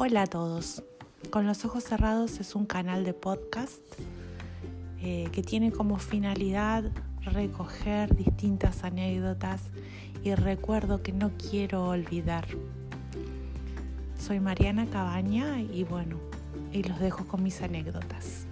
Hola a todos. Con los ojos cerrados es un canal de podcast eh, que tiene como finalidad recoger distintas anécdotas y recuerdo que no quiero olvidar. Soy Mariana Cabaña y bueno, y los dejo con mis anécdotas.